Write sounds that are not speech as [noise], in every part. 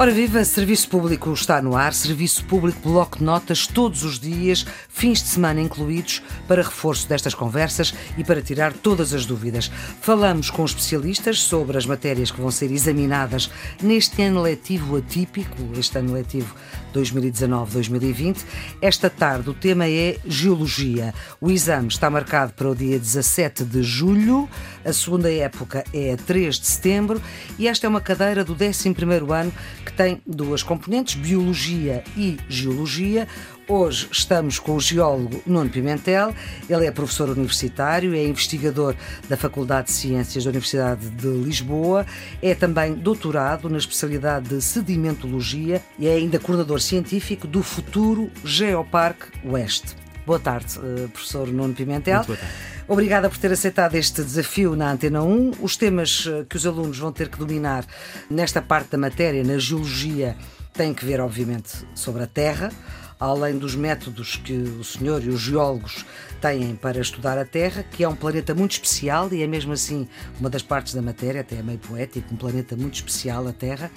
Ora viva, Serviço Público está no ar, Serviço Público Bloco de Notas todos os dias, fins de semana incluídos, para reforço destas conversas e para tirar todas as dúvidas. Falamos com especialistas sobre as matérias que vão ser examinadas neste ano letivo atípico, este ano letivo 2019-2020. Esta tarde o tema é Geologia. O exame está marcado para o dia 17 de julho, a segunda época é a 3 de setembro e esta é uma cadeira do 11º ano que tem duas componentes, Biologia e Geologia. Hoje estamos com o geólogo Nuno Pimentel. Ele é professor universitário, é investigador da Faculdade de Ciências da Universidade de Lisboa, é também doutorado na especialidade de sedimentologia e é ainda coordenador científico do futuro Geoparque Oeste. Boa tarde, eh, professor Nuno Pimentel. Muito boa tarde. Obrigada por ter aceitado este desafio na Antena 1. Os temas eh, que os alunos vão ter que dominar nesta parte da matéria, na geologia, têm que ver, obviamente, sobre a Terra além dos métodos que o senhor e os geólogos têm para estudar a Terra, que é um planeta muito especial e é mesmo assim uma das partes da matéria, até é meio poético, um planeta muito especial, a Terra,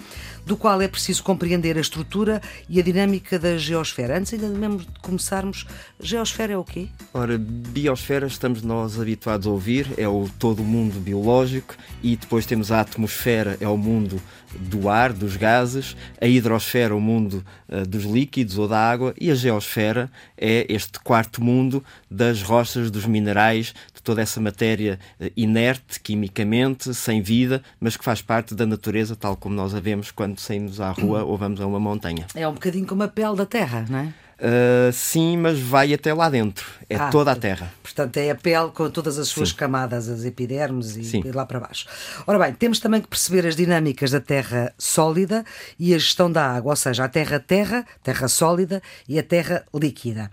do qual é preciso compreender a estrutura e a dinâmica da geosfera. Antes ainda mesmo de começarmos, geosfera é o quê? Ora, biosfera estamos nós habituados a ouvir, é o todo o mundo biológico e depois temos a atmosfera, é o mundo do ar, dos gases, a hidrosfera, o mundo uh, dos líquidos ou da água, e a geosfera é este quarto mundo das rochas, dos minerais, de toda essa matéria uh, inerte, quimicamente, sem vida, mas que faz parte da natureza, tal como nós a vemos quando saímos à rua ou vamos a uma montanha. É um bocadinho como a pele da terra, não é? Uh, sim, mas vai até lá dentro. É ah, toda a Terra. Portanto, é a pele com todas as suas sim. camadas, as epidermes e, e, lá para baixo. Ora bem, temos também que perceber as dinâmicas da Terra sólida e a gestão da água, ou seja, a Terra-Terra, Terra sólida e a Terra líquida.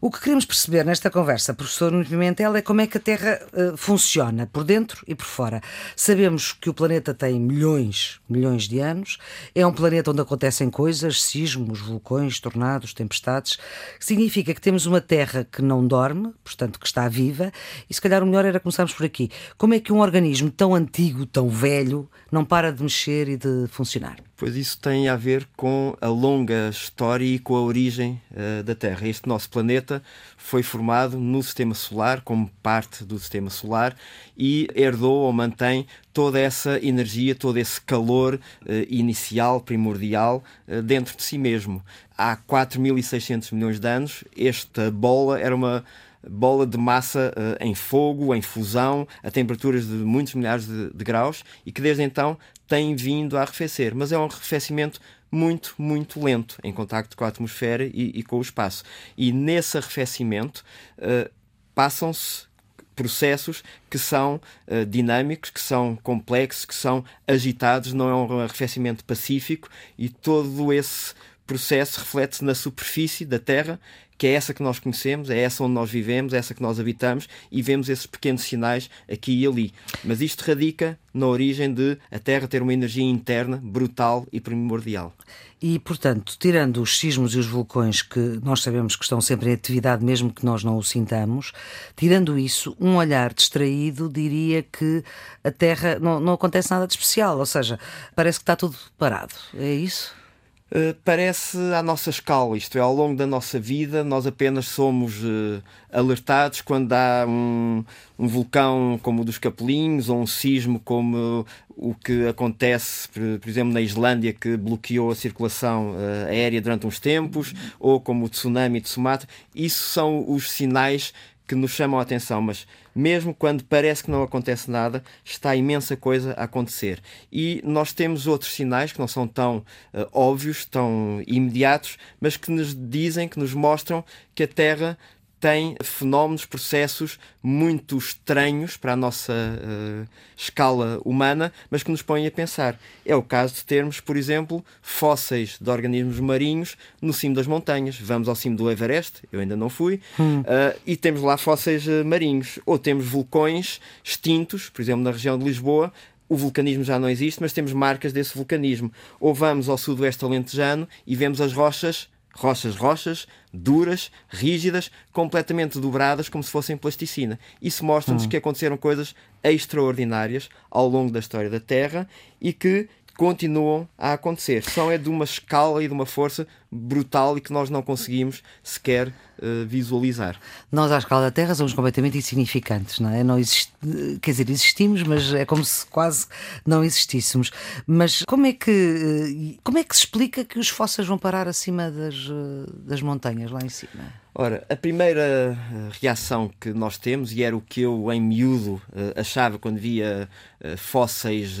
O que queremos perceber nesta conversa, professor Nuno Pimentel, é como é que a Terra uh, funciona, por dentro e por fora. Sabemos que o planeta tem milhões, milhões de anos, é um planeta onde acontecem coisas, sismos, vulcões, tornados, tempestades, significa que temos uma Terra que não dorme, portanto que está viva, e se calhar o melhor era começarmos por aqui. Como é que um organismo tão antigo, tão velho, não para de mexer e de funcionar? Pois isso tem a ver com a longa história e com a origem uh, da Terra. Este nosso planeta foi formado no Sistema Solar, como parte do Sistema Solar, e herdou ou mantém toda essa energia, todo esse calor uh, inicial, primordial, uh, dentro de si mesmo. Há 4.600 milhões de anos, esta bola era uma bola de massa uh, em fogo, em fusão, a temperaturas de muitos milhares de, de, graus e que desde então tem vindo a arrefecer. Mas é um arrefecimento muito, muito lento em contacto com a atmosfera e, e com o espaço. E nesse arrefecimento uh, passam-se processos que são uh, dinâmicos, que são complexos, que são agitados, não é um arrefecimento pacífico e todo esse processo reflete-se na superfície da Terra que é essa que nós conhecemos, é essa onde nós vivemos, é essa que nós habitamos e vemos esses pequenos sinais aqui e ali. Mas isto radica na origem de a Terra ter uma energia interna brutal e primordial. E, portanto, tirando os sismos e os vulcões que nós sabemos que estão sempre em atividade, mesmo que nós não o sintamos, tirando isso, um olhar distraído diria que a Terra não, não acontece nada de especial, ou seja, parece que está tudo parado. É isso? Uh, parece à nossa escala, isto é, ao longo da nossa vida, nós apenas somos uh, alertados quando há um, um, vulcão como o dos Capelinhos ou um sismo como o que acontece, por, exemplo, na Islândia, que bloqueou a circulação uh, aérea durante uns tempos, ou como o tsunami de Sumatra. Isso são os sinais que nos chamam a atenção, mas mesmo quando parece que não acontece nada, está imensa coisa a acontecer. E nós temos outros sinais que não são tão uh, óbvios, tão imediatos, mas que nos dizem, que nos mostram que a Terra tem fenómenos, processos muito estranhos para a nossa uh, escala humana, mas que nos põem a pensar. É o caso de termos, por exemplo, fósseis de organismos marinhos no cimo das montanhas. Vamos ao cimo do Everest, eu ainda não fui, hum. uh, e temos lá fósseis uh, marinhos. Ou temos vulcões extintos, por exemplo, na região de Lisboa, o vulcanismo já não existe, mas temos marcas desse vulcanismo. Ou vamos ao sudoeste alentejano e vemos as rochas rochas rochas, duras, rígidas, completamente dobradas como se fossem plasticina. Isso mostra-nos hum. que aconteceram coisas extraordinárias ao longo da história da Terra e que continuam a acontecer. São é de uma escala e de uma força brutal e que nós não conseguimos sequer uh, visualizar. Nós, à escala da Terra, somos completamente insignificantes, não é? Não. Quer dizer, existimos, mas é como se quase não existíssemos. Mas como é que, eh, como é que se explica que os fósseis vão parar acima das, eh, das montanhas, lá em cima? Ora, a primeira reação que nós temos, e era o que eu em miúdo achava quando via fósseis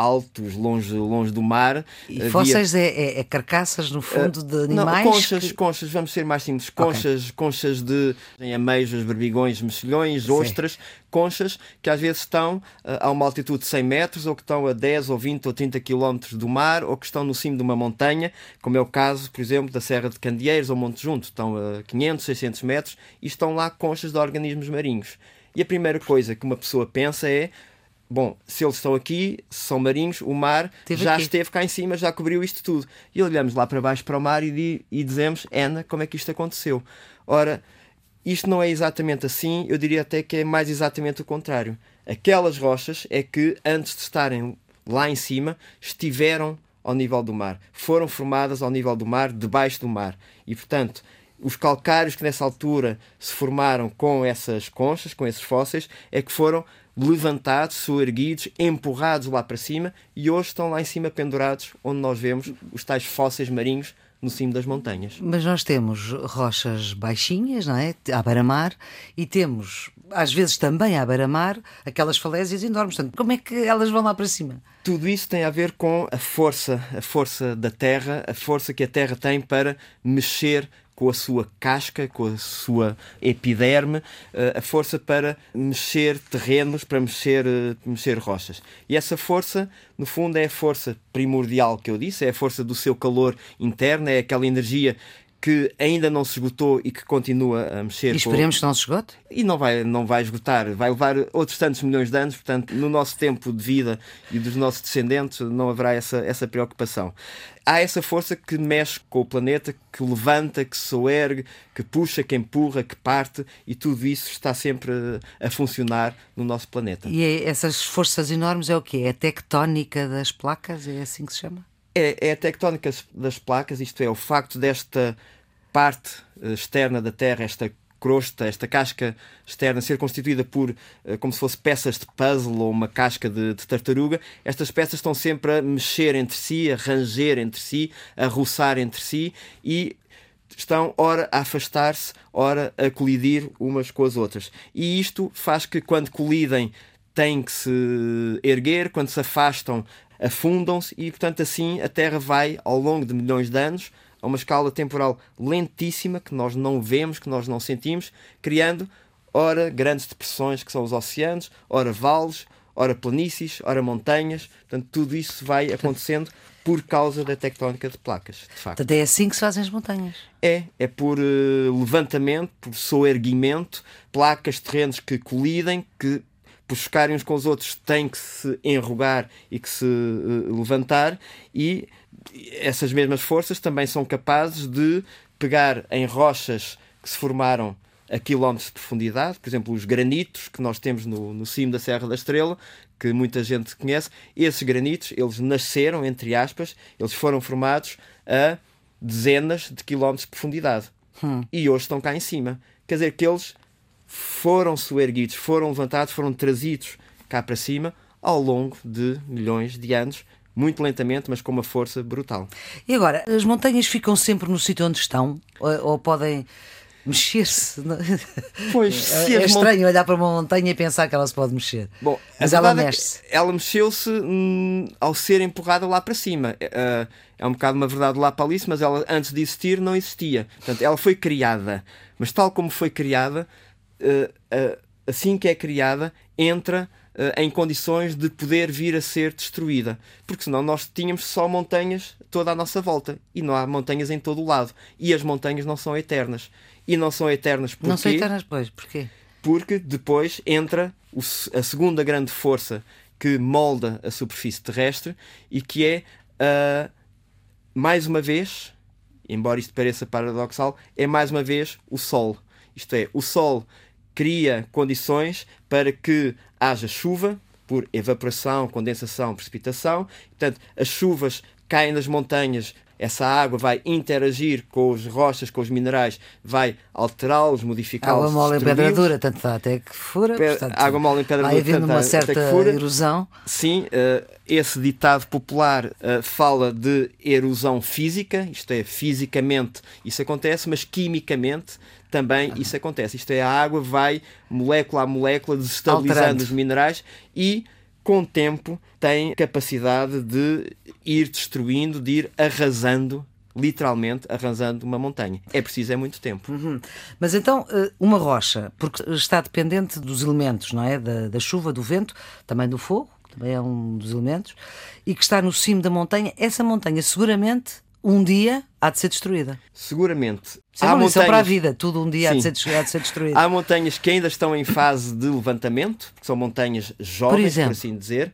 altos, longe, longe do mar. E fósseis é, é, é, carcaças, no fundo, de animais? Não, conchas, que... conchas, vamos ser mais simples. Conchas, okay. conchas de ameijos, berbigões, mexilhões, ostras, conchas que às vezes estão uh, a uma altitude de 100 metros, ou que estão a 10 ou 20 ou 30 quilómetros do mar, ou que estão no cimo de uma montanha, como é o caso, por exemplo, da Serra de Candeeiros ou Monte Junto. Estão a 500, 600 metros e estão lá conchas de organismos marinhos. E a primeira coisa que uma pessoa pensa é bom, se eles estão aqui, são marinhos, o mar Teve já aqui. esteve cá em cima, já cobriu isto tudo. E olhamos lá para baixo para o mar e, e dizemos, Ana, como é que isto aconteceu? Ora, isto não é exatamente assim, eu diria até que é mais exatamente o contrário. Aquelas rochas é que, antes de estarem lá em cima, estiveram ao nível do mar. Foram formadas ao nível do mar, debaixo do mar. E, portanto, os calcários que nessa altura se formaram com essas conchas, com esses fósseis, é que foram levantados, soerguidos, empurrados lá para cima e hoje estão lá em cima pendurados, onde nós vemos os tais fósseis marinhos no cimo das montanhas. Mas nós temos rochas baixinhas, não é? À beira-mar, e temos, às vezes também à beira-mar, aquelas falésias enormes. Portanto, como é que elas vão lá para cima? Tudo isso tem a ver com a força, a força da Terra, a força que a Terra tem para mexer com a sua casca, com a sua epiderme, eh, a força para mexer terrenos, para mexer, eh, mexer rochas. E essa força, no fundo, é a força primordial que eu disse, é a força do seu calor interno, é aquela energia que ainda não se esgotou e que continua a mexer. E esperemos com... que não se esgote? E não vai, não vai esgotar, vai levar outros tantos milhões de anos, portanto, no nosso tempo de vida e dos nossos descendentes não haverá essa, essa preocupação. Há essa força que mexe com o planeta, que levanta, que soergue, que puxa, que empurra, que parte, e tudo isso está sempre a funcionar no nosso planeta. E é, essas forças enormes é o quê? É a tectónica das placas? É assim que se chama? É, é a tectónica das placas, isto é, o facto desta parte eh, externa da Terra, esta crosta, esta casca externa ser constituída por eh, como se fosse peças de puzzle ou uma casca de, de, tartaruga, estas peças estão sempre a mexer entre si, a ranger entre si, a roçar entre si e estão ora a afastar-se, ora a colidir umas com as outras. E isto faz que quando colidem têm que se erguer, quando se afastam afundam-se e, portanto, assim a Terra vai, ao longo de milhões de anos, a uma escala temporal lentíssima que nós não vemos, que nós não sentimos, criando, ora, grandes depressões que são os oceanos, ora, vales, ora, planícies, ora, montanhas. Portanto, tudo isso vai acontecendo por causa da tectónica de placas, de facto. Portanto, é assim que se fazem as montanhas. É, é por uh, levantamento, por soerguimento, placas, terrenos que colidem, que chocarem uns com os outros têm que se enrugar e que se uh, levantar e essas mesmas forças também são capazes de pegar em rochas que se formaram a quilómetros de profundidade, por exemplo, os granitos que nós temos no, no cimo da Serra da Estrela, que muita gente conhece, esses granitos, eles nasceram, entre aspas, eles foram formados a dezenas de quilómetros de profundidade. Hum. E hoje estão cá em cima. Quer dizer que eles foram soerguidos, foram levantados, foram trazidos cá para cima ao longo de milhões de anos, muito lentamente, mas com uma força brutal. E agora, as montanhas ficam sempre no sítio onde estão? Ou, ou podem mexer-se? [laughs] Pois, se é estranho mont... olhar para uma montanha e pensar que ela se pode mexer. Bom, mas ela é mexe-se. É ela mexeu-se hum, ao ser empurrada lá para cima. É, é um bocado uma verdade lá para Alice, mas ela antes de existir não existia. Portanto, ela foi criada. Mas tal como foi criada, assim que é criada, entra eh, em condições de poder vir a ser destruída. Porque senão nós tínhamos só montanhas toda à nossa volta e não há montanhas em todo o lado. E as montanhas não são eternas. E não são eternas porque. Não são eternas, pois, porquê? Porque depois entra a segunda grande força que molda a superfície terrestre e que é, uh, mais uma vez, embora isto pareça paradoxal, é mais uma vez o Sol. Isto é, o Sol cria condições para que haja chuva, por evaporação, condensação, precipitação. Portanto, as chuvas caem nas montanhas, essa água vai interagir com as rochas, com os minerais, vai alterá-los, modificá-los. Água mole em pedra dura, tanto dá até que fura. Pe portanto, água mole em pedra dura. Havendo uma certa erosão. Sim, uh, esse ditado popular uh, fala de erosão física, isto é, fisicamente isso acontece, mas quimicamente também isso acontece. Isto é, a água vai, molécula a molécula, desestabilizando Alterando. os minerais e com o tempo, tem capacidade de ir destruindo, de ir arrasando literalmente arrasando uma montanha. É preciso é muito tempo. Uhum. Mas então, eh, uma rocha, porque está dependente dos elementos, não é? Da, da, chuva, do vento, também do fogo, também é um dos elementos, e que está no cimo da montanha, essa montanha seguramente um dia há de ser destruída. Seguramente. Isso é há montanhas... para a vida, tudo um dia há de, ser, há de, ser, destruído. Há montanhas que ainda estão em fase de levantamento, que são montanhas jovens, por, por assim dizer.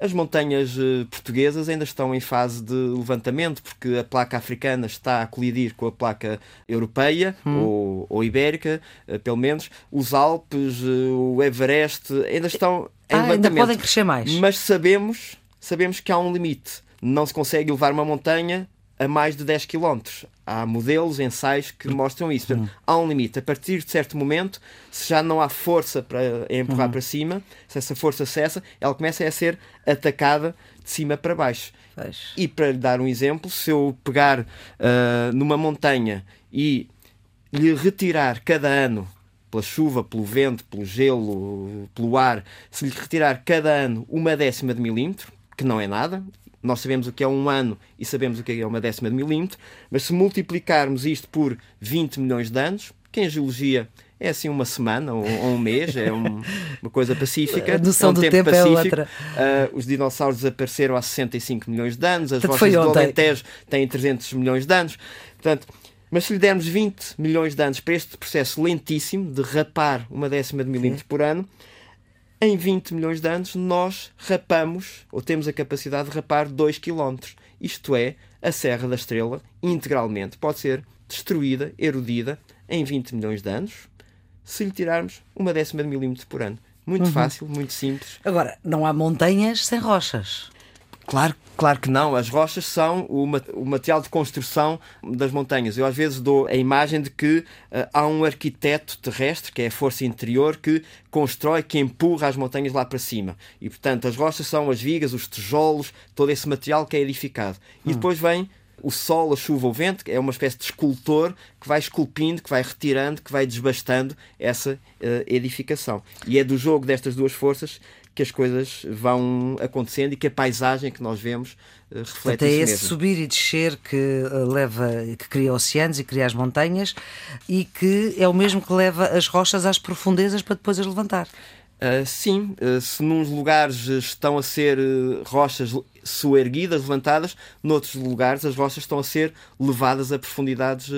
As montanhas uh, portuguesas ainda estão em fase de levantamento, porque a placa africana está a colidir com a placa europeia hum. ou, ou, ibérica, uh, pelo menos. Os Alpes, uh, o Everest ainda estão em ah, levantamento. Ainda podem crescer mais. Mas sabemos, sabemos que há um limite. Não se consegue levar uma montanha a mais de 10 km. Há modelos, ensaios que mostram isso. Portanto, uhum. há um limite. A partir de certo momento, se já não há força para empurrar uhum. para cima, se essa força cessa, ela começa a ser atacada de cima para baixo. E para lhe dar um exemplo, se eu pegar uh, numa montanha e lhe retirar cada ano pela chuva, pelo vento, pelo gelo, pelo ar, se lhe retirar cada ano uma décima de milímetro, que não é nada, nós sabemos o que é um ano e sabemos o que é uma décima de milímetro, mas se multiplicarmos isto por 20 milhões de anos, que em geologia é assim uma semana ou, ou um mês, é um, uma coisa pacífica. A noção é um do tempo, tempo é outra. Uh, os dinossauros desapareceram há 65 milhões de anos, as rochas do Alentejo têm 300 milhões de anos. Portanto, mas se lhe dermos 20 milhões de anos para este processo lentíssimo de rapar uma décima de milímetro Sim. por ano, em 20 milhões de anos nós rapamos, ou temos a capacidade de rapar 2 km. Isto é, a Serra da Estrela, integralmente, pode ser destruída, erodida, em 20 milhões de anos, se lhe tirarmos uma décima de milímetro por ano. Muito uhum. fácil, muito simples. Agora, não há montanhas sem rochas. Claro, claro que não. As rochas são o, o, material de construção das montanhas. Eu às vezes dou a imagem de que uh, há um arquiteto terrestre, que é a força interior, que constrói, que empurra as montanhas lá para cima. E portanto, as rochas são as vigas, os tijolos, todo esse material que é edificado. Hum. E depois vem o sol, a chuva, o vento, que é uma espécie de escultor que vai esculpindo, que vai retirando, que vai desbastando essa uh, edificação. E é do jogo destas duas forças que as coisas vão acontecendo e que a paisagem que nós vemos uh, reflete Até isso esse mesmo. subir e descer que uh, leva, que cria oceanos e cria as montanhas e que é o mesmo que leva as rochas às profundezas para depois as levantar. Uh, sim, uh, se num lugares estão a ser uh, rochas soerguidas, levantadas, noutros lugares as rochas estão a ser levadas a profundidades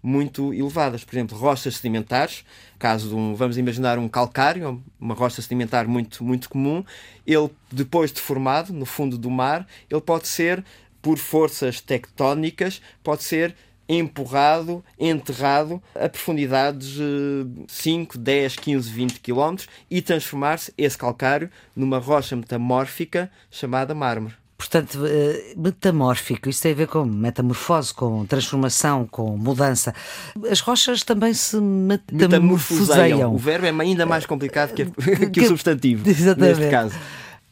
muito elevadas. Por exemplo, rochas sedimentares, caso de um, vamos imaginar um calcário, uma rocha sedimentar muito, muito comum, ele depois de formado no fundo do mar, ele pode ser por forças tectónicas, pode ser empurrado, enterrado a profundidades de 5, 10, 15, 20 km e transformar-se esse calcário numa rocha metamórfica chamada mármore. Portanto, eh, metamórfico, isso tem a ver com metamorfose, com transformação, com mudança. As rochas também se metamorfoseiam. O verbo é ainda mais complicado que, que, [laughs] que o substantivo, [laughs] Exatamente. neste caso.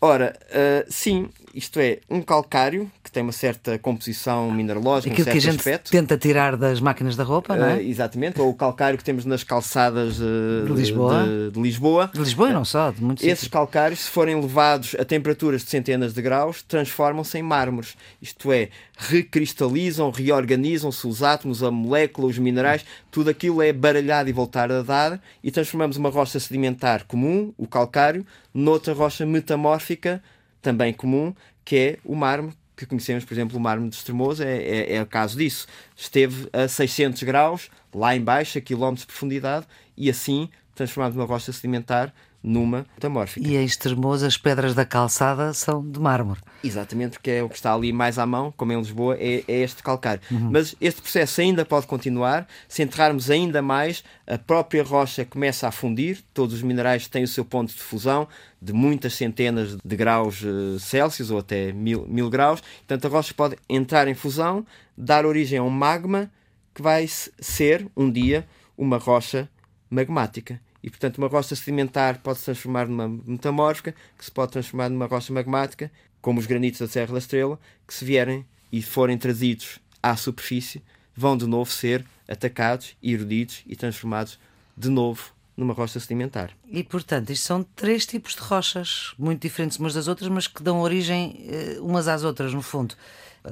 Ora, uh, sim, isto é, um calcário que tem uma certa composição mineralógica, Aquilo um certo que a gente aspecto. tenta tirar das máquinas da roupa, não é? Uh, exatamente, ou o calcário que temos nas calçadas uh, de, Lisboa. De, de, Lisboa. De Lisboa e não só, de muitos Esses calcários, se forem levados a temperaturas de centenas de graus, transformam-se em mármores. Isto é, recristalizam, reorganizam-se os átomos, a molécula, os minerais, tudo aquilo é baralhado e voltar a dar e transformamos uma rocha sedimentar comum, o calcário, noutra rocha metamórfica, também comum, que é o mármore, que conhecemos, por exemplo, o mármore de Estremoz, é, é, é o caso disso. Esteve a 600 graus, lá embaixo, a quilómetros de profundidade, e assim transformado numa rocha sedimentar numa metamórfica. E em Estremoz as pedras da calçada são de mármore. Exatamente, porque é o que está ali mais à mão, como em Lisboa, é, é este calcário. Uhum. Mas este processo ainda pode continuar, se enterrarmos ainda mais, a própria rocha começa a fundir, todos os minerais têm o seu ponto de fusão, de muitas centenas de graus uh, Celsius ou até mil, mil graus. Portanto, a rocha pode entrar em fusão, dar origem a um magma que vai ser, um dia, uma rocha magmática. E, portanto, uma rocha sedimentar pode se transformar numa metamórfica, que se pode transformar numa rocha magmática, como os granitos da Serra da Estrela, que se vierem e forem trazidos à superfície, vão de novo ser atacados, erudidos e transformados de novo numa rocha sedimentar. E, portanto, isto são três tipos de rochas, muito diferentes umas das outras, mas que dão origem uh, umas às outras, no fundo.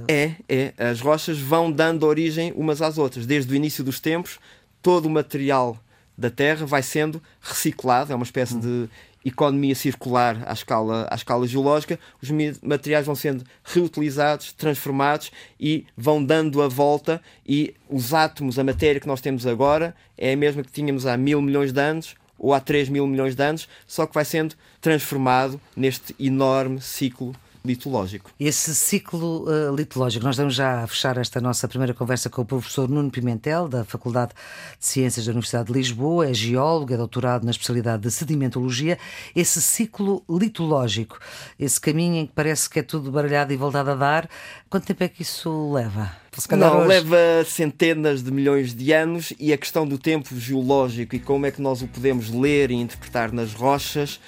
É, é. As rochas vão dando origem umas às outras. Desde o início dos tempos, todo o material da Terra vai sendo reciclado, é uma espécie hum. de economia circular à escala, à escala geológica, os materiais vão sendo reutilizados, transformados e vão dando a volta e os átomos, a matéria que nós temos agora é a mesma que tínhamos há mil milhões de anos ou há 3 mil milhões de anos, só que vai sendo transformado neste enorme ciclo litológico. Esse ciclo uh, litológico, nós estamos já a fechar esta nossa primeira conversa com o professor Nuno Pimentel, da Faculdade de Ciências da Universidade de Lisboa, é geólogo, é doutorado na especialidade de sedimentologia. Esse ciclo litológico, esse caminho em que parece que é tudo baralhado e voltado a dar, quanto tempo é que isso leva? Não, hoje... leva centenas de milhões de anos e a questão do tempo geológico e como é que nós o podemos ler e interpretar nas rochas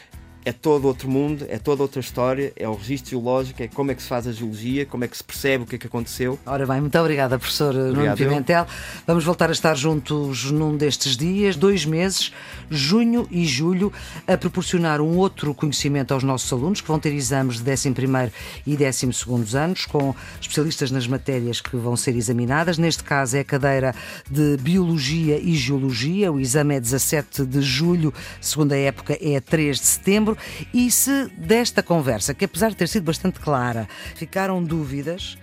é todo outro mundo, é toda outra história, é o registro geológico, é como é que se faz a geologia, como é que se percebe o que é que aconteceu. Ora bem, muito obrigada, professor Nuno Pimentel. Vamos voltar a estar juntos num destes dias, dois meses, junho e julho, a proporcionar um outro conhecimento aos nossos alunos, que vão ter exames de 11 e 12 anos, com especialistas nas matérias que vão ser examinadas. Neste caso é a cadeira de Biologia e Geologia, o exame é 17 de julho, segunda época é 3 de setembro. E se desta conversa, que apesar de ter sido bastante clara, ficaram dúvidas,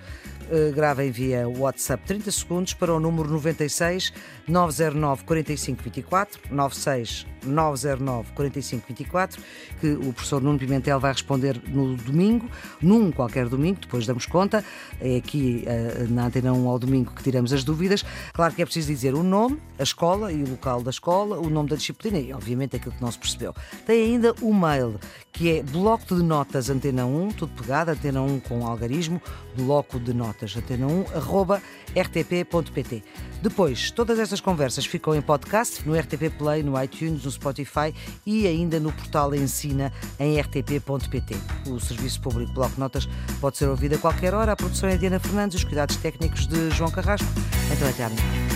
gravem via WhatsApp 30 segundos para o número 96 909 45 24 96 909 45 24 que o professor Nuno Pimentel vai responder no domingo, num qualquer domingo, depois damos conta. É aqui eh, na Antena 1 ao domingo que tiramos as dúvidas. Claro que é preciso dizer o nome, a escola e o local da escola, o nome da disciplina e, obviamente, aquilo que não se percebeu. Tem ainda o mail, que é bloco de notas Antena 1, tudo pegado, Antena 1 com algarismo, bloco de notas Antena 1, arroba rtp.pt. Depois, todas estas conversas ficam em podcast no RTP Play, no iTunes, no Spotify e ainda no portal Ensina em rtp.pt. O Serviço Público Bloco Notas pode ser ouvido a qualquer hora. A produção é Diana Fernandes, os cuidados técnicos de João Carrasco. Então até amanhã.